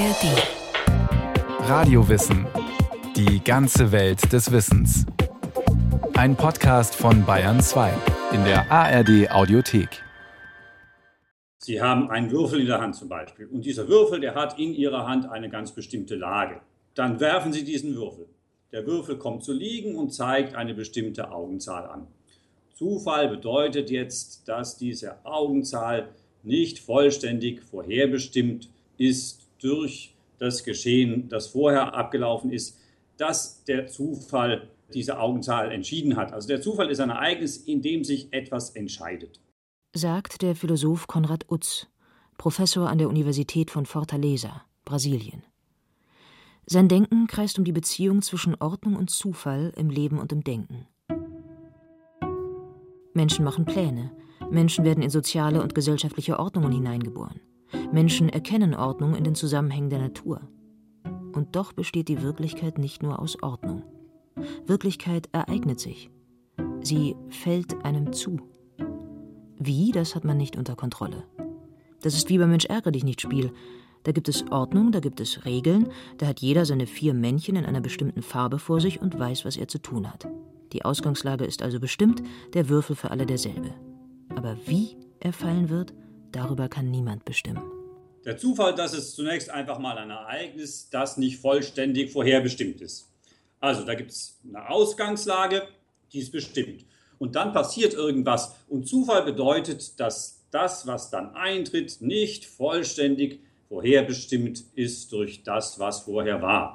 ARD. Radiowissen. Die ganze Welt des Wissens. Ein Podcast von Bayern 2 in der ARD Audiothek. Sie haben einen Würfel in der Hand zum Beispiel und dieser Würfel, der hat in Ihrer Hand eine ganz bestimmte Lage. Dann werfen Sie diesen Würfel. Der Würfel kommt zu liegen und zeigt eine bestimmte Augenzahl an. Zufall bedeutet jetzt, dass diese Augenzahl nicht vollständig vorherbestimmt ist durch das Geschehen, das vorher abgelaufen ist, dass der Zufall diese Augenzahl entschieden hat. Also der Zufall ist ein Ereignis, in dem sich etwas entscheidet. Sagt der Philosoph Konrad Utz, Professor an der Universität von Fortaleza, Brasilien. Sein Denken kreist um die Beziehung zwischen Ordnung und Zufall im Leben und im Denken. Menschen machen Pläne, Menschen werden in soziale und gesellschaftliche Ordnungen hineingeboren. Menschen erkennen Ordnung in den Zusammenhängen der Natur. Und doch besteht die Wirklichkeit nicht nur aus Ordnung. Wirklichkeit ereignet sich. Sie fällt einem zu. Wie, das hat man nicht unter Kontrolle. Das ist wie beim Mensch ärgere dich nicht Spiel. Da gibt es Ordnung, da gibt es Regeln, da hat jeder seine vier Männchen in einer bestimmten Farbe vor sich und weiß, was er zu tun hat. Die Ausgangslage ist also bestimmt, der Würfel für alle derselbe. Aber wie er fallen wird, darüber kann niemand bestimmen. Der Zufall, das ist zunächst einfach mal ein Ereignis, das nicht vollständig vorherbestimmt ist. Also da gibt es eine Ausgangslage, die ist bestimmt. Und dann passiert irgendwas. Und Zufall bedeutet, dass das, was dann eintritt, nicht vollständig vorherbestimmt ist durch das, was vorher war.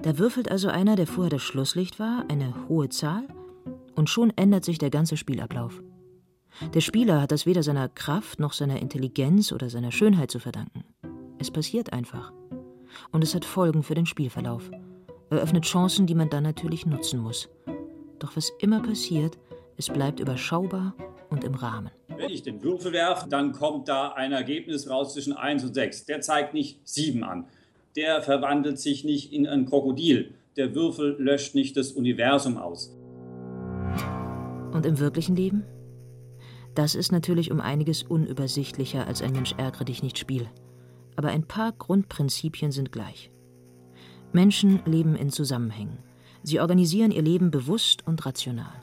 Da würfelt also einer, der vorher das Schlusslicht war, eine hohe Zahl und schon ändert sich der ganze Spielablauf. Der Spieler hat das weder seiner Kraft noch seiner Intelligenz oder seiner Schönheit zu verdanken. Es passiert einfach. Und es hat Folgen für den Spielverlauf. Eröffnet Chancen, die man dann natürlich nutzen muss. Doch was immer passiert, es bleibt überschaubar und im Rahmen. Wenn ich den Würfel werfe, dann kommt da ein Ergebnis raus zwischen 1 und 6. Der zeigt nicht 7 an. Der verwandelt sich nicht in ein Krokodil. Der Würfel löscht nicht das Universum aus. Und im wirklichen Leben? Das ist natürlich um einiges unübersichtlicher als ein Mensch ärgere dich nicht Spiel. Aber ein paar Grundprinzipien sind gleich. Menschen leben in Zusammenhängen. Sie organisieren ihr Leben bewusst und rational.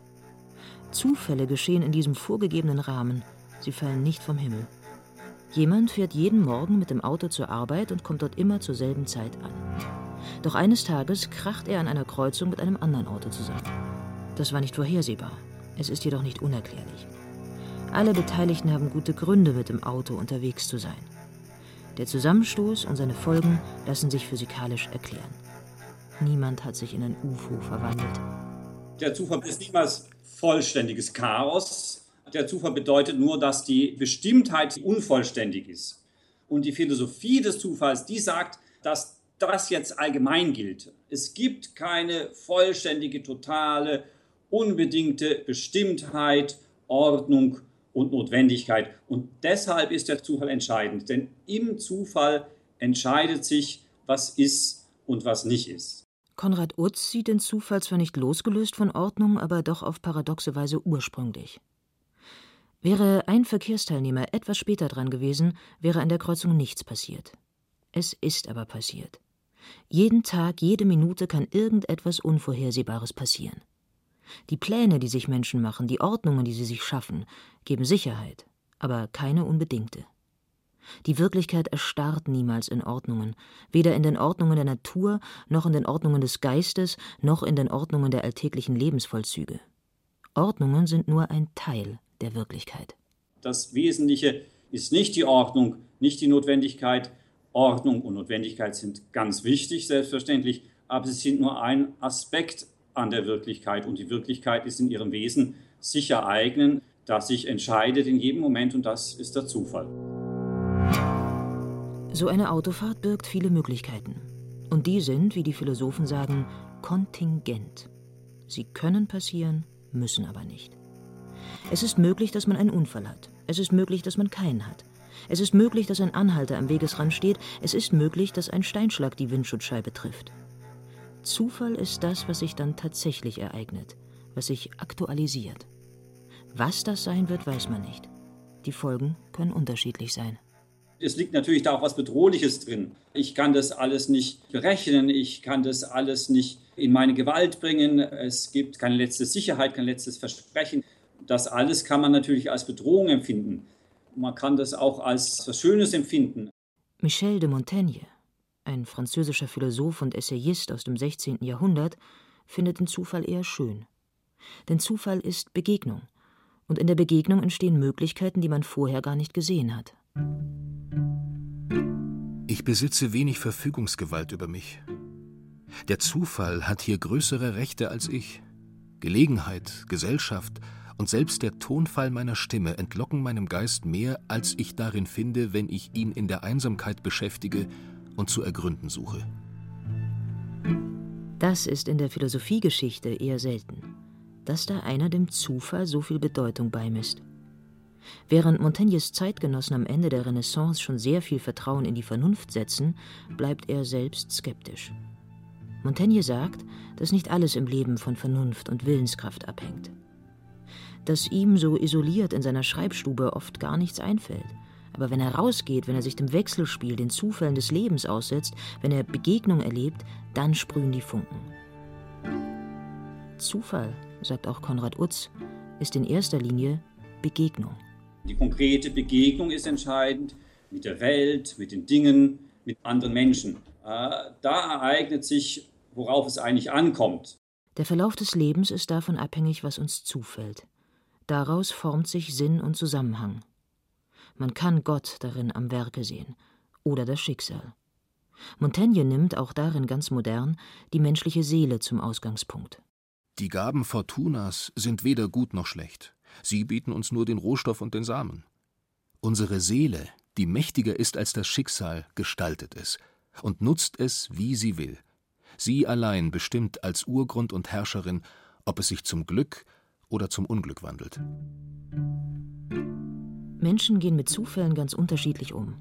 Zufälle geschehen in diesem vorgegebenen Rahmen. Sie fallen nicht vom Himmel. Jemand fährt jeden Morgen mit dem Auto zur Arbeit und kommt dort immer zur selben Zeit an. Doch eines Tages kracht er an einer Kreuzung mit einem anderen Auto zusammen. Das war nicht vorhersehbar. Es ist jedoch nicht unerklärlich. Alle Beteiligten haben gute Gründe, mit dem Auto unterwegs zu sein. Der Zusammenstoß und seine Folgen lassen sich physikalisch erklären. Niemand hat sich in ein UFO verwandelt. Der Zufall ist niemals vollständiges Chaos. Der Zufall bedeutet nur, dass die Bestimmtheit unvollständig ist. Und die Philosophie des Zufalls, die sagt, dass das jetzt allgemein gilt. Es gibt keine vollständige, totale, unbedingte Bestimmtheit, Ordnung und Notwendigkeit. Und deshalb ist der Zufall entscheidend, denn im Zufall entscheidet sich, was ist und was nicht ist. Konrad Utz sieht den Zufall zwar nicht losgelöst von Ordnung, aber doch auf paradoxe Weise ursprünglich. Wäre ein Verkehrsteilnehmer etwas später dran gewesen, wäre an der Kreuzung nichts passiert. Es ist aber passiert. Jeden Tag, jede Minute kann irgendetwas Unvorhersehbares passieren. Die Pläne, die sich Menschen machen, die Ordnungen, die sie sich schaffen, geben Sicherheit, aber keine unbedingte. Die Wirklichkeit erstarrt niemals in Ordnungen, weder in den Ordnungen der Natur, noch in den Ordnungen des Geistes, noch in den Ordnungen der alltäglichen Lebensvollzüge. Ordnungen sind nur ein Teil der Wirklichkeit. Das Wesentliche ist nicht die Ordnung, nicht die Notwendigkeit. Ordnung und Notwendigkeit sind ganz wichtig, selbstverständlich, aber sie sind nur ein Aspekt an der Wirklichkeit. Und die Wirklichkeit ist in ihrem Wesen sich ereignen, das sich entscheidet in jedem Moment und das ist der Zufall. So eine Autofahrt birgt viele Möglichkeiten. Und die sind, wie die Philosophen sagen, kontingent. Sie können passieren, müssen aber nicht. Es ist möglich, dass man einen Unfall hat. Es ist möglich, dass man keinen hat. Es ist möglich, dass ein Anhalter am Wegesrand steht. Es ist möglich, dass ein Steinschlag die Windschutzscheibe trifft. Zufall ist das, was sich dann tatsächlich ereignet, was sich aktualisiert. Was das sein wird, weiß man nicht. Die Folgen können unterschiedlich sein. Es liegt natürlich da auch was Bedrohliches drin. Ich kann das alles nicht berechnen, ich kann das alles nicht in meine Gewalt bringen. Es gibt keine letzte Sicherheit, kein letztes Versprechen. Das alles kann man natürlich als Bedrohung empfinden. Man kann das auch als was Schönes empfinden. Michel de Montaigne, ein französischer Philosoph und Essayist aus dem 16. Jahrhundert, findet den Zufall eher schön. Denn Zufall ist Begegnung. Und in der Begegnung entstehen Möglichkeiten, die man vorher gar nicht gesehen hat. Ich besitze wenig Verfügungsgewalt über mich. Der Zufall hat hier größere Rechte als ich. Gelegenheit, Gesellschaft und selbst der Tonfall meiner Stimme entlocken meinem Geist mehr, als ich darin finde, wenn ich ihn in der Einsamkeit beschäftige und zu ergründen suche. Das ist in der Philosophiegeschichte eher selten, dass da einer dem Zufall so viel Bedeutung beimisst. Während Montaignes Zeitgenossen am Ende der Renaissance schon sehr viel Vertrauen in die Vernunft setzen, bleibt er selbst skeptisch. Montaigne sagt, dass nicht alles im Leben von Vernunft und Willenskraft abhängt. Dass ihm so isoliert in seiner Schreibstube oft gar nichts einfällt. Aber wenn er rausgeht, wenn er sich dem Wechselspiel, den Zufällen des Lebens aussetzt, wenn er Begegnung erlebt, dann sprühen die Funken. Zufall, sagt auch Konrad Utz, ist in erster Linie Begegnung. Die konkrete Begegnung ist entscheidend mit der Welt, mit den Dingen, mit anderen Menschen. Äh, da ereignet sich, worauf es eigentlich ankommt. Der Verlauf des Lebens ist davon abhängig, was uns zufällt. Daraus formt sich Sinn und Zusammenhang. Man kann Gott darin am Werke sehen oder das Schicksal. Montaigne nimmt auch darin ganz modern die menschliche Seele zum Ausgangspunkt. Die Gaben Fortunas sind weder gut noch schlecht. Sie bieten uns nur den Rohstoff und den Samen. Unsere Seele, die mächtiger ist als das Schicksal, gestaltet es und nutzt es, wie sie will. Sie allein bestimmt als Urgrund und Herrscherin, ob es sich zum Glück oder zum Unglück wandelt. Menschen gehen mit Zufällen ganz unterschiedlich um.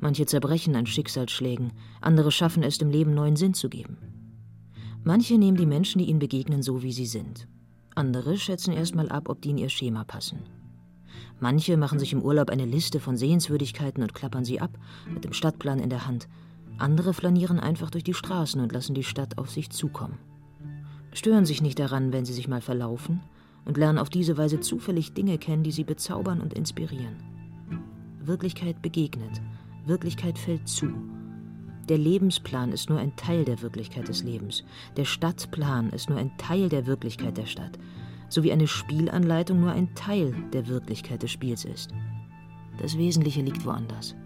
Manche zerbrechen an Schicksalsschlägen, andere schaffen es, dem Leben neuen Sinn zu geben. Manche nehmen die Menschen, die ihnen begegnen, so wie sie sind. Andere schätzen erstmal ab, ob die in ihr Schema passen. Manche machen sich im Urlaub eine Liste von Sehenswürdigkeiten und klappern sie ab, mit dem Stadtplan in der Hand. Andere flanieren einfach durch die Straßen und lassen die Stadt auf sich zukommen. Stören sich nicht daran, wenn sie sich mal verlaufen, und lernen auf diese Weise zufällig Dinge kennen, die sie bezaubern und inspirieren. Wirklichkeit begegnet, Wirklichkeit fällt zu. Der Lebensplan ist nur ein Teil der Wirklichkeit des Lebens. Der Stadtplan ist nur ein Teil der Wirklichkeit der Stadt, so wie eine Spielanleitung nur ein Teil der Wirklichkeit des Spiels ist. Das Wesentliche liegt woanders.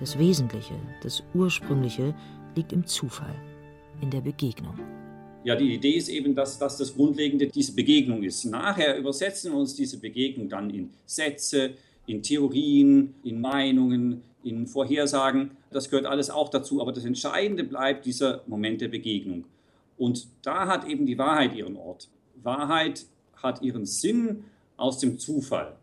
Das Wesentliche, das Ursprüngliche liegt im Zufall, in der Begegnung. Ja, die Idee ist eben, dass, dass das Grundlegende diese Begegnung ist. Nachher übersetzen wir uns diese Begegnung dann in Sätze, in Theorien, in Meinungen, in Vorhersagen. Das gehört alles auch dazu. Aber das Entscheidende bleibt dieser Moment der Begegnung. Und da hat eben die Wahrheit ihren Ort. Wahrheit hat ihren Sinn aus dem Zufall.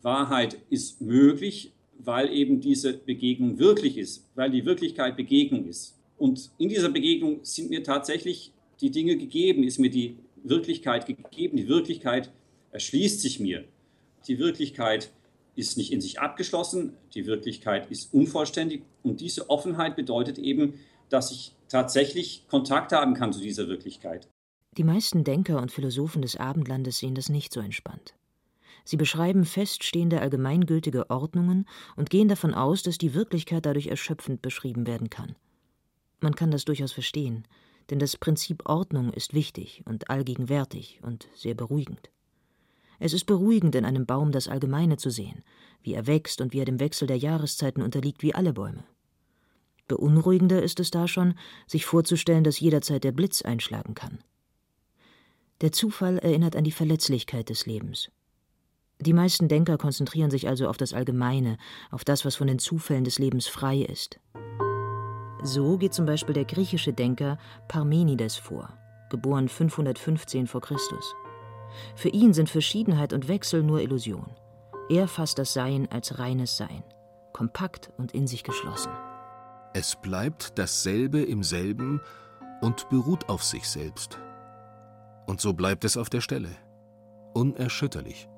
Wahrheit ist möglich, weil eben diese Begegnung wirklich ist, weil die Wirklichkeit Begegnung ist. Und in dieser Begegnung sind mir tatsächlich die Dinge gegeben, ist mir die Wirklichkeit gegeben. Die Wirklichkeit erschließt sich mir. Die Wirklichkeit ist nicht in sich abgeschlossen, die Wirklichkeit ist unvollständig und diese Offenheit bedeutet eben, dass ich tatsächlich Kontakt haben kann zu dieser Wirklichkeit. Die meisten Denker und Philosophen des Abendlandes sehen das nicht so entspannt. Sie beschreiben feststehende allgemeingültige Ordnungen und gehen davon aus, dass die Wirklichkeit dadurch erschöpfend beschrieben werden kann. Man kann das durchaus verstehen denn das Prinzip Ordnung ist wichtig und allgegenwärtig und sehr beruhigend. Es ist beruhigend, in einem Baum das Allgemeine zu sehen, wie er wächst und wie er dem Wechsel der Jahreszeiten unterliegt wie alle Bäume. Beunruhigender ist es da schon, sich vorzustellen, dass jederzeit der Blitz einschlagen kann. Der Zufall erinnert an die Verletzlichkeit des Lebens. Die meisten Denker konzentrieren sich also auf das Allgemeine, auf das, was von den Zufällen des Lebens frei ist. So geht zum Beispiel der griechische Denker Parmenides vor, geboren 515 v. Chr. Für ihn sind Verschiedenheit und Wechsel nur Illusion. Er fasst das Sein als reines Sein, kompakt und in sich geschlossen. Es bleibt dasselbe im selben und beruht auf sich selbst. Und so bleibt es auf der Stelle, unerschütterlich.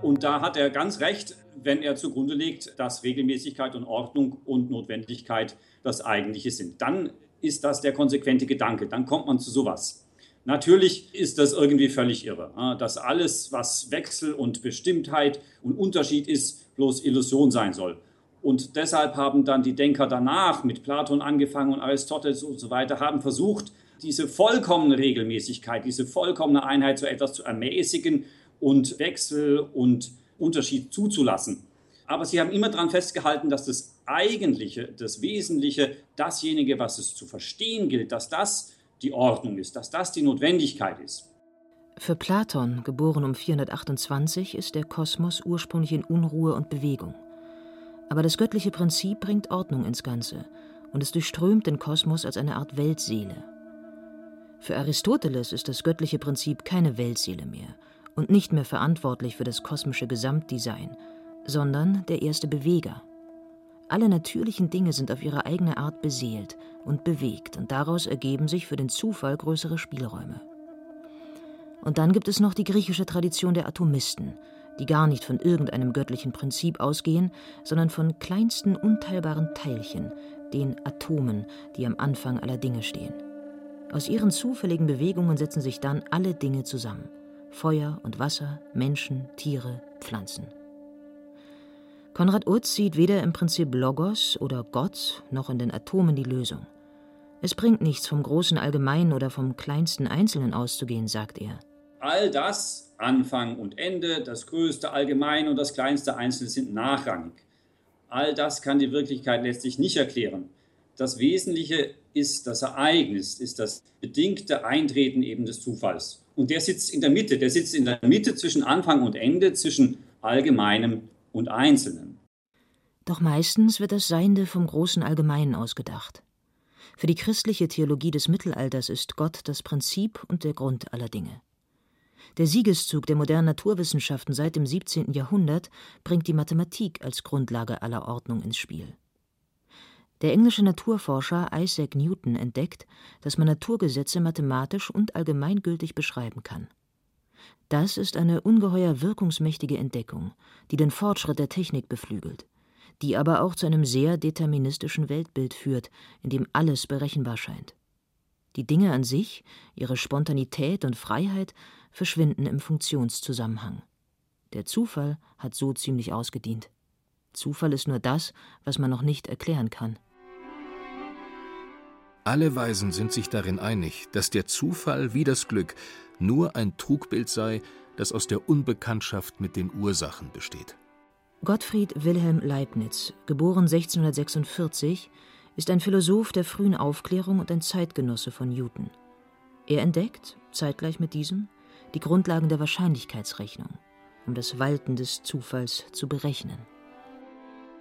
Und da hat er ganz recht, wenn er zugrunde legt, dass Regelmäßigkeit und Ordnung und Notwendigkeit das Eigentliche sind. Dann ist das der konsequente Gedanke. Dann kommt man zu sowas. Natürlich ist das irgendwie völlig irre, dass alles, was Wechsel und Bestimmtheit und Unterschied ist, bloß Illusion sein soll. Und deshalb haben dann die Denker danach, mit Platon angefangen und Aristoteles und so weiter, haben versucht, diese vollkommene Regelmäßigkeit, diese vollkommene Einheit zu etwas zu ermäßigen und Wechsel und Unterschied zuzulassen. Aber sie haben immer daran festgehalten, dass das Eigentliche, das Wesentliche, dasjenige, was es zu verstehen gilt, dass das die Ordnung ist, dass das die Notwendigkeit ist. Für Platon, geboren um 428, ist der Kosmos ursprünglich in Unruhe und Bewegung. Aber das göttliche Prinzip bringt Ordnung ins Ganze und es durchströmt den Kosmos als eine Art Weltseele. Für Aristoteles ist das göttliche Prinzip keine Weltseele mehr und nicht mehr verantwortlich für das kosmische Gesamtdesign, sondern der erste Beweger. Alle natürlichen Dinge sind auf ihre eigene Art beseelt und bewegt, und daraus ergeben sich für den Zufall größere Spielräume. Und dann gibt es noch die griechische Tradition der Atomisten, die gar nicht von irgendeinem göttlichen Prinzip ausgehen, sondern von kleinsten unteilbaren Teilchen, den Atomen, die am Anfang aller Dinge stehen. Aus ihren zufälligen Bewegungen setzen sich dann alle Dinge zusammen. Feuer und Wasser, Menschen, Tiere, Pflanzen. Konrad Utz sieht weder im Prinzip Logos oder Gott noch in den Atomen die Lösung. Es bringt nichts, vom großen Allgemeinen oder vom kleinsten Einzelnen auszugehen, sagt er. All das, Anfang und Ende, das größte Allgemein und das kleinste Einzelne sind nachrangig. All das kann die Wirklichkeit letztlich nicht erklären. Das Wesentliche ist das Ereignis, ist das bedingte Eintreten eben des Zufalls. Und der sitzt in der Mitte, der sitzt in der Mitte zwischen Anfang und Ende, zwischen Allgemeinem und Einzelnen. Doch meistens wird das Seiende vom großen Allgemeinen ausgedacht. Für die christliche Theologie des Mittelalters ist Gott das Prinzip und der Grund aller Dinge. Der Siegeszug der modernen Naturwissenschaften seit dem 17. Jahrhundert bringt die Mathematik als Grundlage aller Ordnung ins Spiel. Der englische Naturforscher Isaac Newton entdeckt, dass man Naturgesetze mathematisch und allgemeingültig beschreiben kann. Das ist eine ungeheuer wirkungsmächtige Entdeckung, die den Fortschritt der Technik beflügelt, die aber auch zu einem sehr deterministischen Weltbild führt, in dem alles berechenbar scheint. Die Dinge an sich, ihre Spontanität und Freiheit verschwinden im Funktionszusammenhang. Der Zufall hat so ziemlich ausgedient. Zufall ist nur das, was man noch nicht erklären kann. Alle Weisen sind sich darin einig, dass der Zufall wie das Glück nur ein Trugbild sei, das aus der Unbekanntschaft mit den Ursachen besteht. Gottfried Wilhelm Leibniz, geboren 1646, ist ein Philosoph der frühen Aufklärung und ein Zeitgenosse von Newton. Er entdeckt, zeitgleich mit diesem, die Grundlagen der Wahrscheinlichkeitsrechnung, um das Walten des Zufalls zu berechnen.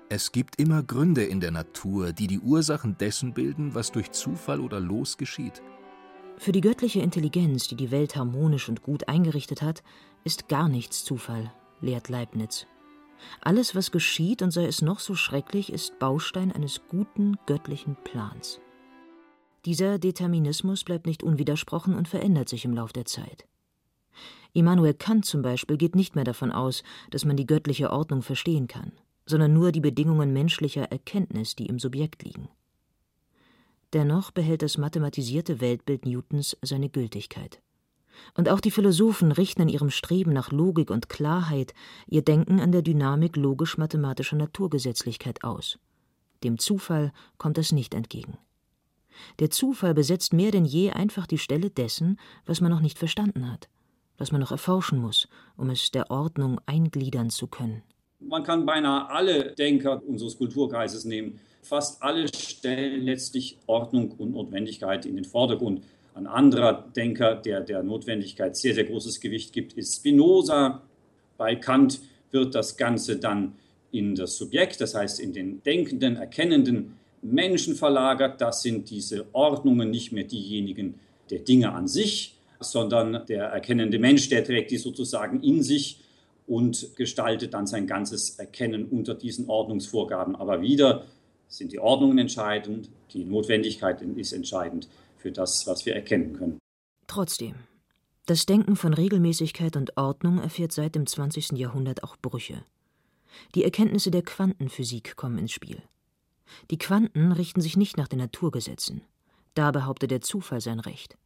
Es gibt immer Gründe in der Natur, die die Ursachen dessen bilden, was durch Zufall oder Los geschieht. Für die göttliche Intelligenz, die die Welt harmonisch und gut eingerichtet hat, ist gar nichts Zufall, lehrt Leibniz. Alles, was geschieht, und sei es noch so schrecklich, ist Baustein eines guten göttlichen Plans. Dieser Determinismus bleibt nicht unwidersprochen und verändert sich im Lauf der Zeit. Immanuel Kant zum Beispiel geht nicht mehr davon aus, dass man die göttliche Ordnung verstehen kann sondern nur die Bedingungen menschlicher Erkenntnis, die im Subjekt liegen. Dennoch behält das mathematisierte Weltbild Newtons seine Gültigkeit. Und auch die Philosophen richten in ihrem Streben nach Logik und Klarheit ihr Denken an der Dynamik logisch-mathematischer Naturgesetzlichkeit aus. Dem Zufall kommt es nicht entgegen. Der Zufall besetzt mehr denn je einfach die Stelle dessen, was man noch nicht verstanden hat, was man noch erforschen muss, um es der Ordnung eingliedern zu können. Man kann beinahe alle Denker unseres Kulturkreises nehmen. Fast alle stellen letztlich Ordnung und Notwendigkeit in den Vordergrund. Ein anderer Denker, der der Notwendigkeit sehr, sehr großes Gewicht gibt, ist Spinoza. Bei Kant wird das Ganze dann in das Subjekt, das heißt in den denkenden, erkennenden Menschen verlagert. Das sind diese Ordnungen nicht mehr diejenigen der Dinge an sich, sondern der erkennende Mensch, der trägt die sozusagen in sich und gestaltet dann sein ganzes Erkennen unter diesen Ordnungsvorgaben. Aber wieder sind die Ordnungen entscheidend, die Notwendigkeit ist entscheidend für das, was wir erkennen können. Trotzdem, Das Denken von Regelmäßigkeit und Ordnung erfährt seit dem 20. Jahrhundert auch Brüche. Die Erkenntnisse der Quantenphysik kommen ins Spiel. Die Quanten richten sich nicht nach den Naturgesetzen. Da behauptet der Zufall sein Recht.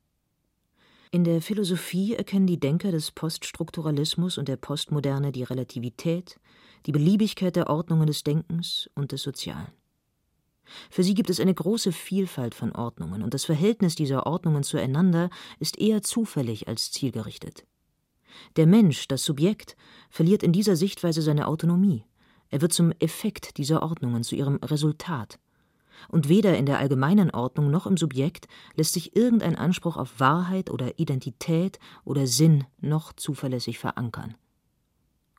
In der Philosophie erkennen die Denker des Poststrukturalismus und der Postmoderne die Relativität, die Beliebigkeit der Ordnungen des Denkens und des Sozialen. Für sie gibt es eine große Vielfalt von Ordnungen, und das Verhältnis dieser Ordnungen zueinander ist eher zufällig als zielgerichtet. Der Mensch, das Subjekt, verliert in dieser Sichtweise seine Autonomie. Er wird zum Effekt dieser Ordnungen, zu ihrem Resultat. Und weder in der allgemeinen Ordnung noch im Subjekt lässt sich irgendein Anspruch auf Wahrheit oder Identität oder Sinn noch zuverlässig verankern.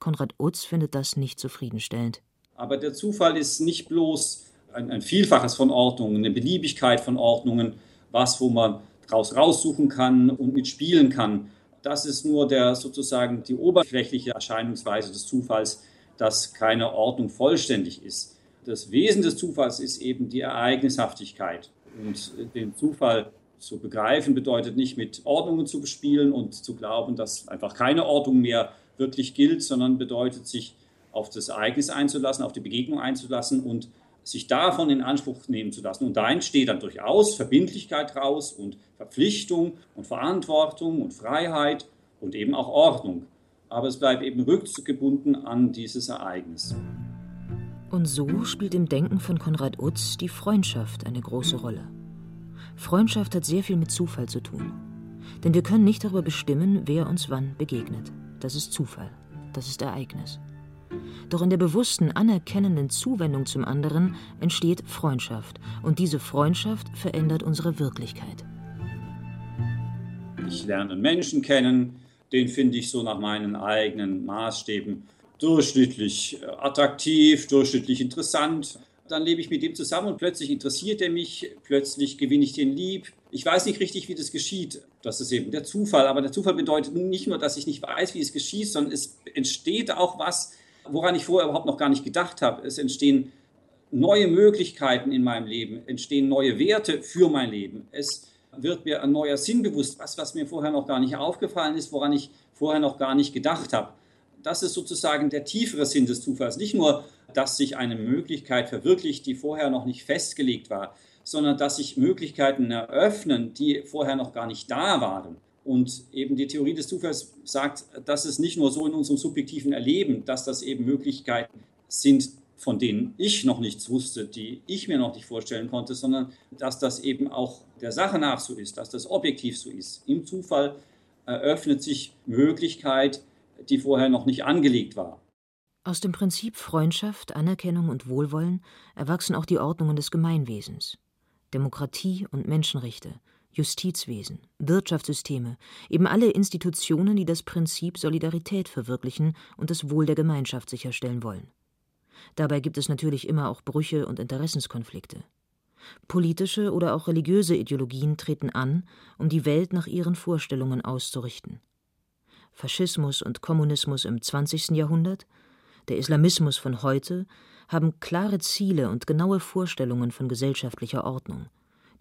Konrad Utz findet das nicht zufriedenstellend. Aber der Zufall ist nicht bloß ein, ein Vielfaches von Ordnungen, eine Beliebigkeit von Ordnungen, was, wo man daraus raussuchen kann und mitspielen kann. Das ist nur der sozusagen die oberflächliche Erscheinungsweise des Zufalls, dass keine Ordnung vollständig ist. Das Wesen des Zufalls ist eben die Ereignishaftigkeit. Und den Zufall zu begreifen bedeutet nicht mit Ordnungen zu bespielen und zu glauben, dass einfach keine Ordnung mehr wirklich gilt, sondern bedeutet sich auf das Ereignis einzulassen, auf die Begegnung einzulassen und sich davon in Anspruch nehmen zu lassen. Und da entsteht dann durchaus Verbindlichkeit raus und Verpflichtung und Verantwortung und Freiheit und eben auch Ordnung. Aber es bleibt eben rückgebunden an dieses Ereignis. Und so spielt im Denken von Konrad Utz die Freundschaft eine große Rolle. Freundschaft hat sehr viel mit Zufall zu tun. Denn wir können nicht darüber bestimmen, wer uns wann begegnet. Das ist Zufall. Das ist Ereignis. Doch in der bewussten, anerkennenden Zuwendung zum anderen entsteht Freundschaft. Und diese Freundschaft verändert unsere Wirklichkeit. Ich lerne Menschen kennen, den finde ich so nach meinen eigenen Maßstäben durchschnittlich äh, attraktiv, durchschnittlich interessant. Dann lebe ich mit dem zusammen und plötzlich interessiert er mich, plötzlich gewinne ich den lieb. Ich weiß nicht richtig, wie das geschieht. Das ist eben der Zufall. Aber der Zufall bedeutet nicht nur, dass ich nicht weiß, wie es geschieht, sondern es entsteht auch was, woran ich vorher überhaupt noch gar nicht gedacht habe. Es entstehen neue Möglichkeiten in meinem Leben, entstehen neue Werte für mein Leben. Es wird mir ein neuer Sinn bewusst, was, was mir vorher noch gar nicht aufgefallen ist, woran ich vorher noch gar nicht gedacht habe. Das ist sozusagen der tiefere Sinn des Zufalls. Nicht nur, dass sich eine Möglichkeit verwirklicht, die vorher noch nicht festgelegt war, sondern dass sich Möglichkeiten eröffnen, die vorher noch gar nicht da waren. Und eben die Theorie des Zufalls sagt, dass es nicht nur so in unserem subjektiven Erleben, dass das eben Möglichkeiten sind, von denen ich noch nichts wusste, die ich mir noch nicht vorstellen konnte, sondern dass das eben auch der Sache nach so ist, dass das objektiv so ist. Im Zufall eröffnet sich Möglichkeit, die vorher noch nicht angelegt war. Aus dem Prinzip Freundschaft, Anerkennung und Wohlwollen erwachsen auch die Ordnungen des Gemeinwesens. Demokratie und Menschenrechte, Justizwesen, Wirtschaftssysteme, eben alle Institutionen, die das Prinzip Solidarität verwirklichen und das Wohl der Gemeinschaft sicherstellen wollen. Dabei gibt es natürlich immer auch Brüche und Interessenskonflikte. Politische oder auch religiöse Ideologien treten an, um die Welt nach ihren Vorstellungen auszurichten. Faschismus und Kommunismus im 20. Jahrhundert, der Islamismus von heute haben klare Ziele und genaue Vorstellungen von gesellschaftlicher Ordnung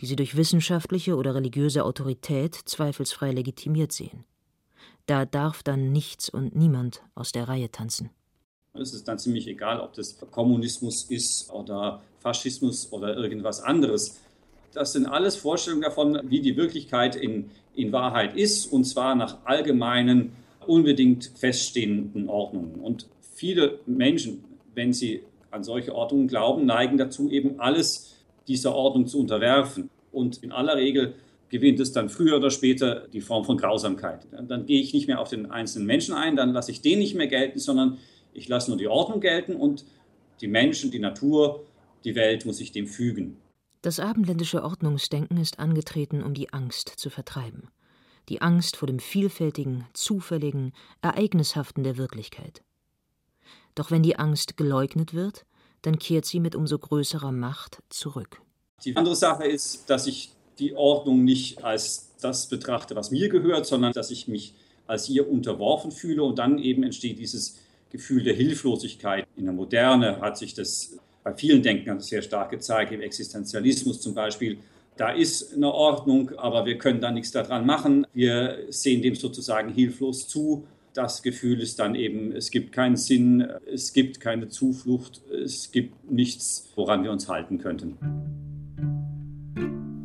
die sie durch wissenschaftliche oder religiöse Autorität zweifelsfrei legitimiert sehen. Da darf dann nichts und niemand aus der Reihe tanzen. Es ist dann ziemlich egal, ob das Kommunismus ist oder Faschismus oder irgendwas anderes. Das sind alles Vorstellungen davon, wie die Wirklichkeit in, in Wahrheit ist, und zwar nach allgemeinen, unbedingt feststehenden Ordnungen. Und viele Menschen, wenn sie an solche Ordnungen glauben, neigen dazu, eben alles dieser Ordnung zu unterwerfen. Und in aller Regel gewinnt es dann früher oder später die Form von Grausamkeit. Dann, gehe ich nicht mehr auf den einzelnen Menschen ein, dann lasse ich den nicht mehr gelten, sondern ich lasse nur die Ordnung gelten und die Menschen, die Natur, die Welt muss sich dem fügen. Das abendländische Ordnungsdenken ist angetreten, um die Angst zu vertreiben. Die Angst vor dem vielfältigen, zufälligen, ereignishaften der Wirklichkeit. Doch wenn die Angst geleugnet wird, dann kehrt sie mit umso größerer Macht zurück. Die andere Sache ist, dass ich die Ordnung nicht als das betrachte, was mir gehört, sondern dass ich mich als ihr unterworfen fühle und dann eben entsteht dieses Gefühl der Hilflosigkeit. In der Moderne hat sich das bei vielen Denkern sehr stark gezeigt, im Existenzialismus zum Beispiel, da ist eine Ordnung, aber wir können da nichts daran machen. Wir sehen dem sozusagen hilflos zu. Das Gefühl ist dann eben, es gibt keinen Sinn, es gibt keine Zuflucht, es gibt nichts, woran wir uns halten könnten.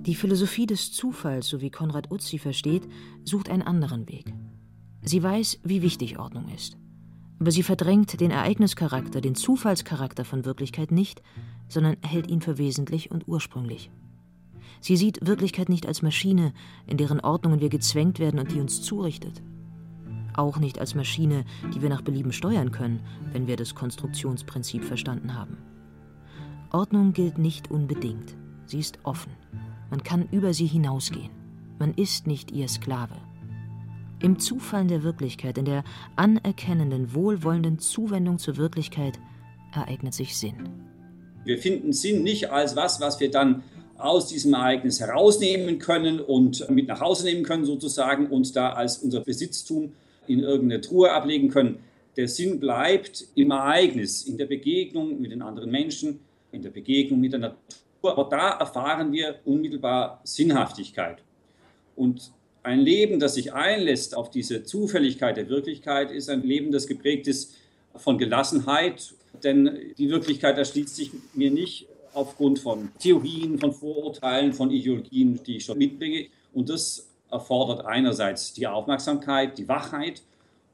Die Philosophie des Zufalls, so wie Konrad Utz sie versteht, sucht einen anderen Weg. Sie weiß, wie wichtig Ordnung ist. Aber sie verdrängt den Ereignischarakter, den Zufallscharakter von Wirklichkeit nicht, sondern hält ihn für wesentlich und ursprünglich. Sie sieht Wirklichkeit nicht als Maschine, in deren Ordnungen wir gezwängt werden und die uns zurichtet. Auch nicht als Maschine, die wir nach Belieben steuern können, wenn wir das Konstruktionsprinzip verstanden haben. Ordnung gilt nicht unbedingt. Sie ist offen. Man kann über sie hinausgehen. Man ist nicht ihr Sklave. Im Zufallen der Wirklichkeit, in der anerkennenden, wohlwollenden Zuwendung zur Wirklichkeit ereignet sich Sinn. Wir finden Sinn nicht als was, was wir dann aus diesem Ereignis herausnehmen können und mit nach Hause nehmen können sozusagen und da als unser Besitztum in irgendeine Truhe ablegen können. Der Sinn bleibt im Ereignis, in der Begegnung mit den anderen Menschen, in der Begegnung mit der Natur. Aber da erfahren wir unmittelbar Sinnhaftigkeit. Und ein Leben, das sich einlässt auf diese Zufälligkeit der Wirklichkeit, ist ein Leben, das geprägt ist von Gelassenheit, denn die Wirklichkeit erschließt sich mir nicht aufgrund von Theorien, von Vorurteilen, von Ideologien, die ich schon mitbringe. Und das erfordert einerseits die Aufmerksamkeit, die Wachheit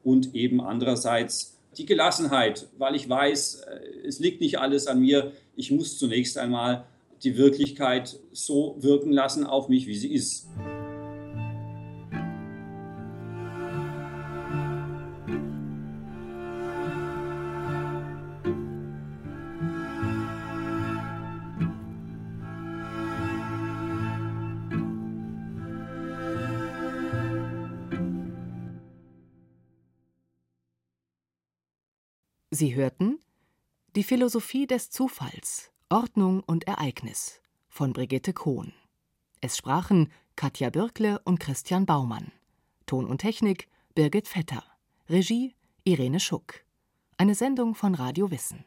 und eben andererseits die Gelassenheit, weil ich weiß, äh, es liegt nicht alles an mir. Ich muss zunächst einmal die Wirklichkeit so wirken lassen auf mich, wie sie ist. Sie hörten Die Philosophie des Zufalls, Ordnung und Ereignis von Brigitte Kohn. Es sprachen Katja Birkle und Christian Baumann. Ton und Technik Birgit Vetter. Regie Irene Schuck. Eine Sendung von Radio Wissen.